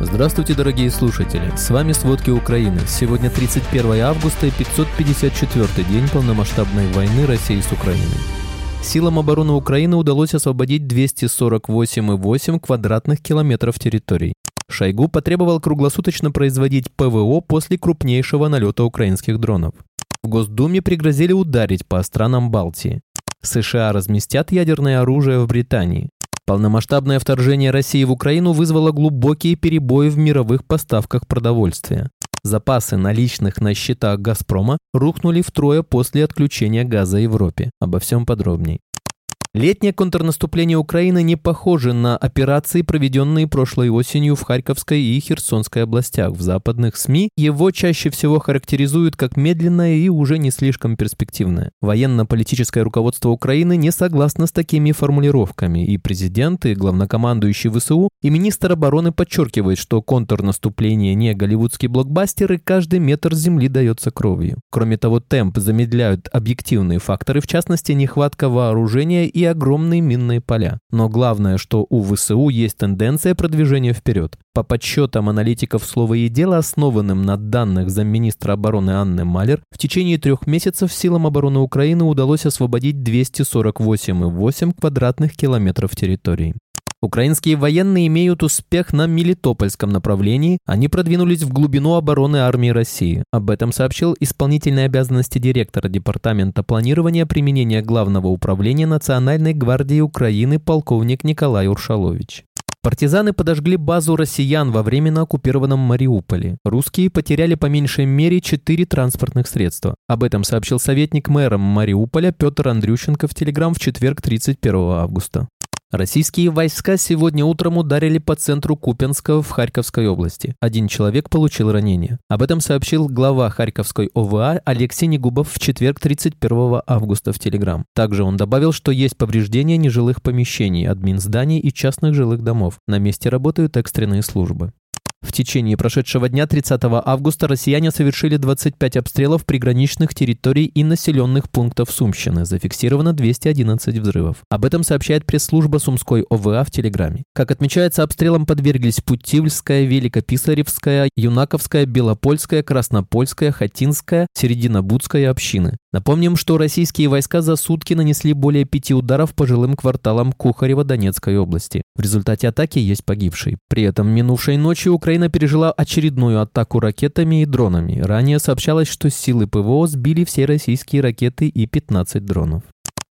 Здравствуйте, дорогие слушатели! С вами «Сводки Украины». Сегодня 31 августа и 554 день полномасштабной войны России с Украиной. Силам обороны Украины удалось освободить 248,8 квадратных километров территорий. Шойгу потребовал круглосуточно производить ПВО после крупнейшего налета украинских дронов. В Госдуме пригрозили ударить по странам Балтии. США разместят ядерное оружие в Британии. Полномасштабное вторжение России в Украину вызвало глубокие перебои в мировых поставках продовольствия. Запасы наличных на счетах «Газпрома» рухнули втрое после отключения газа Европе. Обо всем подробней. Летнее контрнаступление Украины не похоже на операции, проведенные прошлой осенью в Харьковской и Херсонской областях. В западных СМИ его чаще всего характеризуют как медленное и уже не слишком перспективное. Военно-политическое руководство Украины не согласно с такими формулировками, и президент, и главнокомандующий ВСУ, и министр обороны подчеркивают, что контрнаступление не голливудский блокбастер, и каждый метр земли дается кровью. Кроме того, темп замедляют объективные факторы, в частности, нехватка вооружения и огромные минные поля. Но главное, что у ВСУ есть тенденция продвижения вперед. По подсчетам аналитиков «Слово и дело», основанным на данных замминистра обороны Анны Малер, в течение трех месяцев силам обороны Украины удалось освободить 248,8 квадратных километров территории. Украинские военные имеют успех на Мелитопольском направлении. Они продвинулись в глубину обороны армии России. Об этом сообщил исполнительные обязанности директора Департамента планирования применения Главного управления Национальной гвардии Украины полковник Николай Уршалович. Партизаны подожгли базу россиян во временно оккупированном Мариуполе. Русские потеряли по меньшей мере четыре транспортных средства. Об этом сообщил советник мэра Мариуполя Петр Андрющенко в Телеграм в четверг 31 августа. Российские войска сегодня утром ударили по центру Купенского в Харьковской области. Один человек получил ранение. Об этом сообщил глава Харьковской ОВА Алексей Негубов в четверг 31 августа в Телеграм. Также он добавил, что есть повреждения нежилых помещений, админ зданий и частных жилых домов. На месте работают экстренные службы. В течение прошедшего дня 30 августа россияне совершили 25 обстрелов приграничных территорий и населенных пунктов Сумщины. Зафиксировано 211 взрывов. Об этом сообщает пресс-служба Сумской ОВА в Телеграме. Как отмечается, обстрелам подверглись Путивльская, Великописаревская, Юнаковская, Белопольская, Краснопольская, Хатинская, Серединобудская общины. Напомним, что российские войска за сутки нанесли более пяти ударов по жилым кварталам Кухарева Донецкой области. В результате атаки есть погибший. При этом минувшей ночью Украина пережила очередную атаку ракетами и дронами. Ранее сообщалось, что силы ПВО сбили все российские ракеты и 15 дронов.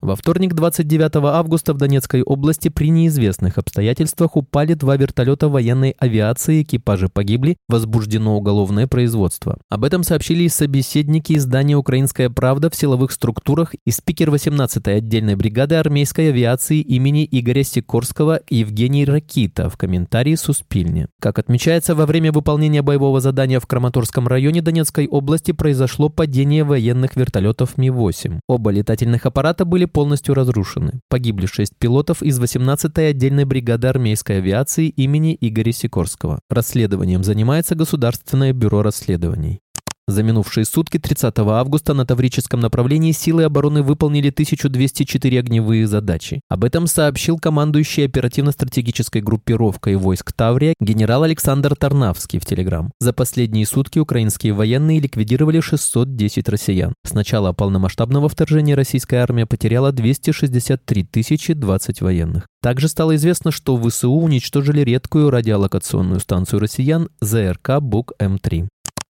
Во вторник, 29 августа, в Донецкой области при неизвестных обстоятельствах упали два вертолета военной авиации, экипажи погибли, возбуждено уголовное производство. Об этом сообщили собеседники издания «Украинская правда» в силовых структурах и спикер 18-й отдельной бригады армейской авиации имени Игоря Сикорского Евгений Ракита в комментарии Суспильне. Как отмечается, во время выполнения боевого задания в Краматорском районе Донецкой области произошло падение военных вертолетов Ми-8. Оба летательных аппарата были полностью разрушены. Погибли шесть пилотов из 18-й отдельной бригады армейской авиации имени Игоря Сикорского. Расследованием занимается Государственное бюро расследований. За минувшие сутки 30 августа на Таврическом направлении силы обороны выполнили 1204 огневые задачи. Об этом сообщил командующий оперативно-стратегической группировкой войск Таврия генерал Александр Тарнавский в Телеграм. За последние сутки украинские военные ликвидировали 610 россиян. С начала полномасштабного вторжения российская армия потеряла 263 тысячи 20 военных. Также стало известно, что ВСУ уничтожили редкую радиолокационную станцию россиян ЗРК БУК-М3.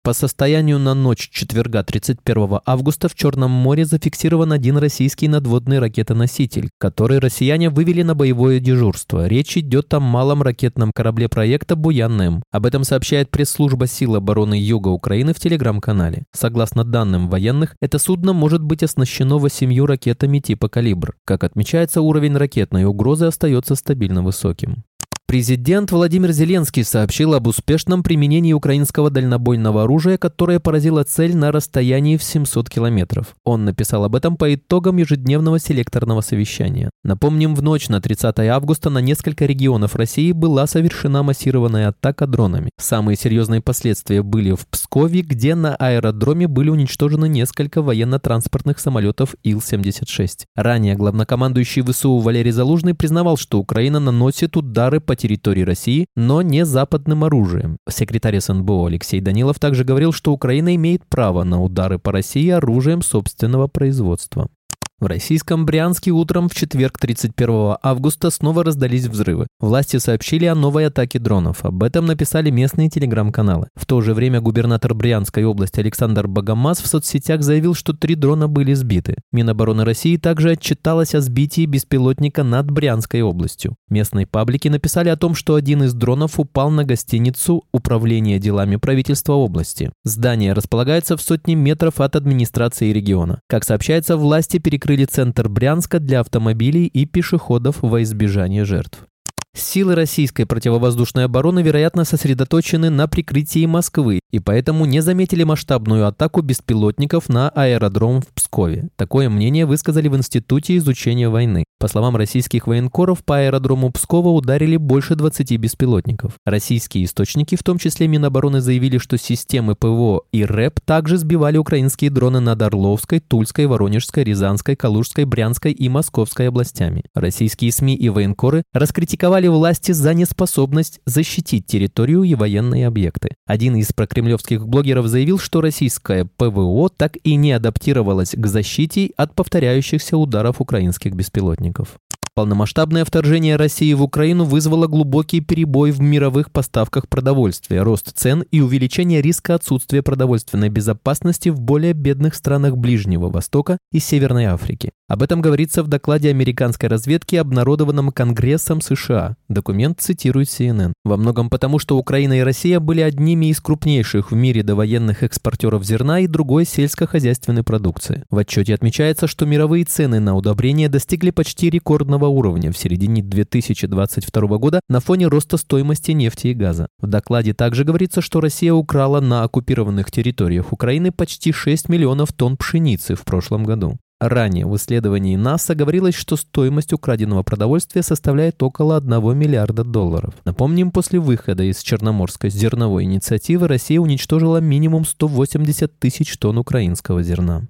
По состоянию на ночь четверга 31 августа в Черном море зафиксирован один российский надводный ракетоноситель, который россияне вывели на боевое дежурство. Речь идет о малом ракетном корабле проекта «Буян-М». Об этом сообщает пресс-служба сил обороны Юга Украины в телеграм-канале. Согласно данным военных, это судно может быть оснащено восемью ракетами типа «Калибр». Как отмечается, уровень ракетной угрозы остается стабильно высоким. Президент Владимир Зеленский сообщил об успешном применении украинского дальнобойного оружия, которое поразило цель на расстоянии в 700 километров. Он написал об этом по итогам ежедневного селекторного совещания. Напомним, в ночь на 30 августа на несколько регионов России была совершена массированная атака дронами. Самые серьезные последствия были в Пскове, где на аэродроме были уничтожены несколько военно-транспортных самолетов Ил-76. Ранее главнокомандующий ВСУ Валерий Залужный признавал, что Украина наносит удары по территории России, но не западным оружием. Секретарь СНБО Алексей Данилов также говорил, что Украина имеет право на удары по России оружием собственного производства. В российском Брянске утром в четверг 31 августа снова раздались взрывы. Власти сообщили о новой атаке дронов. Об этом написали местные телеграм-каналы. В то же время губернатор Брянской области Александр Богомаз в соцсетях заявил, что три дрона были сбиты. Минобороны России также отчиталась о сбитии беспилотника над Брянской областью. Местные паблики написали о том, что один из дронов упал на гостиницу Управления делами правительства области. Здание располагается в сотне метров от администрации региона. Как сообщается, власти перекрыли открыли центр Брянска для автомобилей и пешеходов во избежание жертв. Силы российской противовоздушной обороны, вероятно, сосредоточены на прикрытии Москвы и поэтому не заметили масштабную атаку беспилотников на аэродром в Пскове. Такое мнение высказали в Институте изучения войны. По словам российских военкоров, по аэродрому Пскова ударили больше 20 беспилотников. Российские источники, в том числе Минобороны, заявили, что системы ПВО и РЭП также сбивали украинские дроны над Орловской, Тульской, Воронежской, Рязанской, Калужской, Брянской и Московской областями. Российские СМИ и военкоры раскритиковали критиковали власти за неспособность защитить территорию и военные объекты. Один из прокремлевских блогеров заявил, что российское ПВО так и не адаптировалось к защите от повторяющихся ударов украинских беспилотников. Полномасштабное вторжение России в Украину вызвало глубокий перебой в мировых поставках продовольствия, рост цен и увеличение риска отсутствия продовольственной безопасности в более бедных странах Ближнего Востока и Северной Африки. Об этом говорится в докладе американской разведки, обнародованном Конгрессом США. Документ цитирует CNN. Во многом потому, что Украина и Россия были одними из крупнейших в мире довоенных экспортеров зерна и другой сельскохозяйственной продукции. В отчете отмечается, что мировые цены на удобрения достигли почти рекордного уровня в середине 2022 года на фоне роста стоимости нефти и газа. В докладе также говорится, что Россия украла на оккупированных территориях Украины почти 6 миллионов тонн пшеницы в прошлом году. Ранее в исследовании НАСА говорилось, что стоимость украденного продовольствия составляет около 1 миллиарда долларов. Напомним, после выхода из Черноморской зерновой инициативы Россия уничтожила минимум 180 тысяч тонн украинского зерна.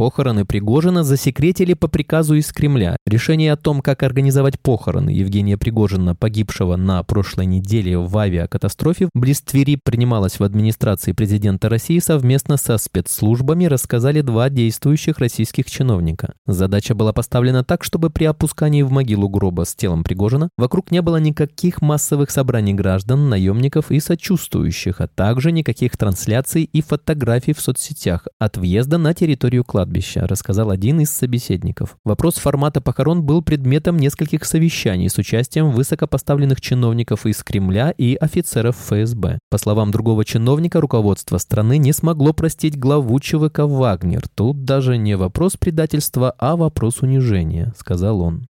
Похороны Пригожина засекретили по приказу из Кремля. Решение о том, как организовать похороны Евгения Пригожина, погибшего на прошлой неделе в авиакатастрофе, близ Твери принималось в администрации президента России совместно со спецслужбами, рассказали два действующих российских чиновника. Задача была поставлена так, чтобы при опускании в могилу гроба с телом Пригожина вокруг не было никаких массовых собраний граждан, наемников и сочувствующих, а также никаких трансляций и фотографий в соцсетях от въезда на территорию кладбища кладбища, рассказал один из собеседников. Вопрос формата похорон был предметом нескольких совещаний с участием высокопоставленных чиновников из Кремля и офицеров ФСБ. По словам другого чиновника, руководство страны не смогло простить главу ЧВК «Вагнер». Тут даже не вопрос предательства, а вопрос унижения, сказал он.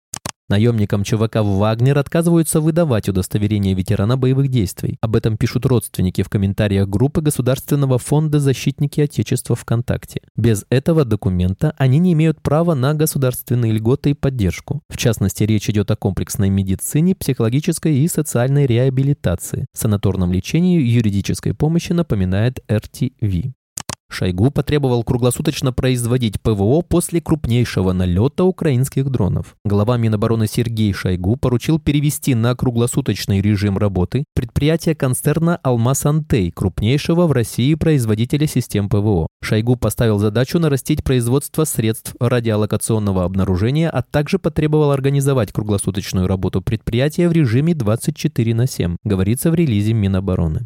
Наемникам ЧВК «Вагнер» отказываются выдавать удостоверение ветерана боевых действий. Об этом пишут родственники в комментариях группы Государственного фонда «Защитники Отечества ВКонтакте». Без этого документа они не имеют права на государственные льготы и поддержку. В частности, речь идет о комплексной медицине, психологической и социальной реабилитации, санаторном лечении, юридической помощи, напоминает РТВ. Шойгу потребовал круглосуточно производить ПВО после крупнейшего налета украинских дронов. Глава Минобороны Сергей Шойгу поручил перевести на круглосуточный режим работы предприятие концерна «Алмаз Антей», крупнейшего в России производителя систем ПВО. Шойгу поставил задачу нарастить производство средств радиолокационного обнаружения, а также потребовал организовать круглосуточную работу предприятия в режиме 24 на 7, говорится в релизе Минобороны.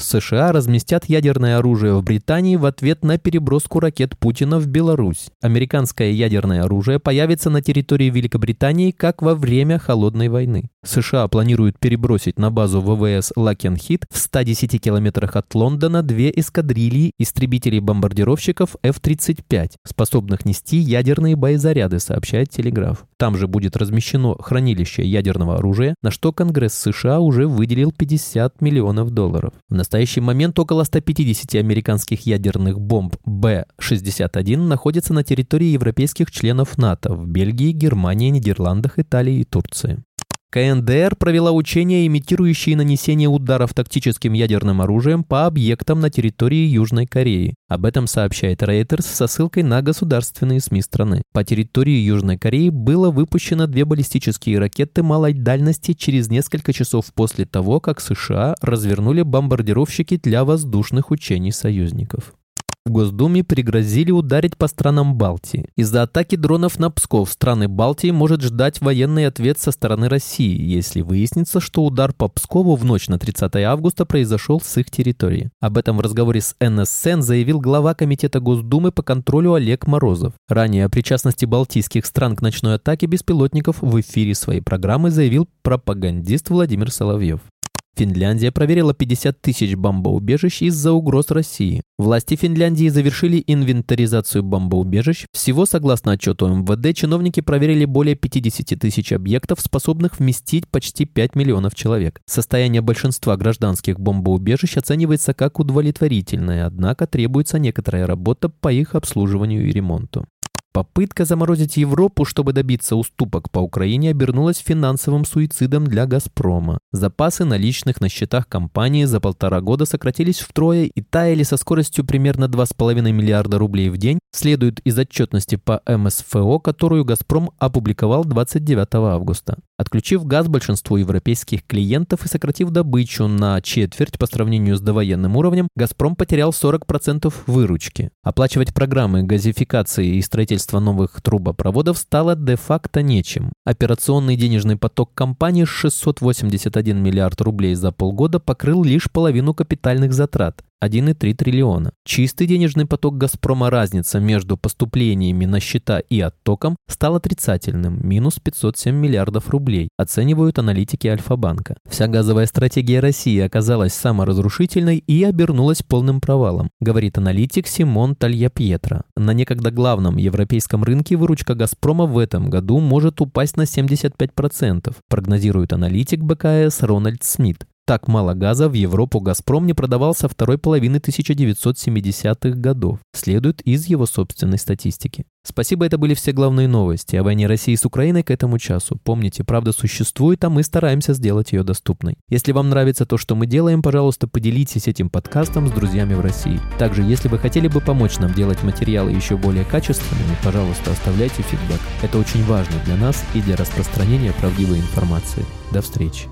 США разместят ядерное оружие в Британии в ответ на переброску ракет Путина в Беларусь. Американское ядерное оружие появится на территории Великобритании как во время Холодной войны. США планируют перебросить на базу ВВС Лакенхит в 110 километрах от Лондона две эскадрильи истребителей-бомбардировщиков F-35, способных нести ядерные боезаряды, сообщает Телеграф. Там же будет размещено хранилище ядерного оружия, на что Конгресс США уже выделил 50 миллионов долларов. В настоящий момент около 150 американских ядерных бомб Б-61 находятся на территории европейских членов НАТО в Бельгии, Германии, Нидерландах, Италии и Турции. КНДР провела учения, имитирующие нанесение ударов тактическим ядерным оружием по объектам на территории Южной Кореи. Об этом сообщает Reuters со ссылкой на государственные СМИ страны. По территории Южной Кореи было выпущено две баллистические ракеты малой дальности через несколько часов после того, как США развернули бомбардировщики для воздушных учений союзников. В Госдуме пригрозили ударить по странам Балтии. Из-за атаки дронов на Псков страны Балтии может ждать военный ответ со стороны России, если выяснится, что удар по Пскову в ночь на 30 августа произошел с их территории. Об этом в разговоре с НСН заявил глава Комитета Госдумы по контролю Олег Морозов. Ранее о причастности балтийских стран к ночной атаке беспилотников в эфире своей программы заявил пропагандист Владимир Соловьев. Финляндия проверила 50 тысяч бомбоубежищ из-за угроз России. Власти Финляндии завершили инвентаризацию бомбоубежищ. Всего, согласно отчету МВД, чиновники проверили более 50 тысяч объектов, способных вместить почти 5 миллионов человек. Состояние большинства гражданских бомбоубежищ оценивается как удовлетворительное, однако требуется некоторая работа по их обслуживанию и ремонту. Попытка заморозить Европу, чтобы добиться уступок по Украине, обернулась финансовым суицидом для «Газпрома». Запасы наличных на счетах компании за полтора года сократились втрое и таяли со скоростью примерно 2,5 миллиарда рублей в день, следует из отчетности по МСФО, которую «Газпром» опубликовал 29 августа. Отключив газ большинству европейских клиентов и сократив добычу на четверть по сравнению с довоенным уровнем, «Газпром» потерял 40% выручки. Оплачивать программы газификации и строительства новых трубопроводов стало де-факто нечем. Операционный денежный поток компании 681 миллиард рублей за полгода покрыл лишь половину капитальных затрат. 1,3 триллиона. Чистый денежный поток «Газпрома» разница между поступлениями на счета и оттоком стал отрицательным – минус 507 миллиардов рублей, оценивают аналитики Альфа-банка. Вся газовая стратегия России оказалась саморазрушительной и обернулась полным провалом, говорит аналитик Симон Тальяпьетро. На некогда главном европейском рынке выручка «Газпрома» в этом году может упасть на 75%, прогнозирует аналитик БКС Рональд Смит. Так мало газа в Европу «Газпром» не продавал со второй половины 1970-х годов, следует из его собственной статистики. Спасибо, это были все главные новости о войне России с Украиной к этому часу. Помните, правда существует, а мы стараемся сделать ее доступной. Если вам нравится то, что мы делаем, пожалуйста, поделитесь этим подкастом с друзьями в России. Также, если вы хотели бы помочь нам делать материалы еще более качественными, пожалуйста, оставляйте фидбэк. Это очень важно для нас и для распространения правдивой информации. До встречи.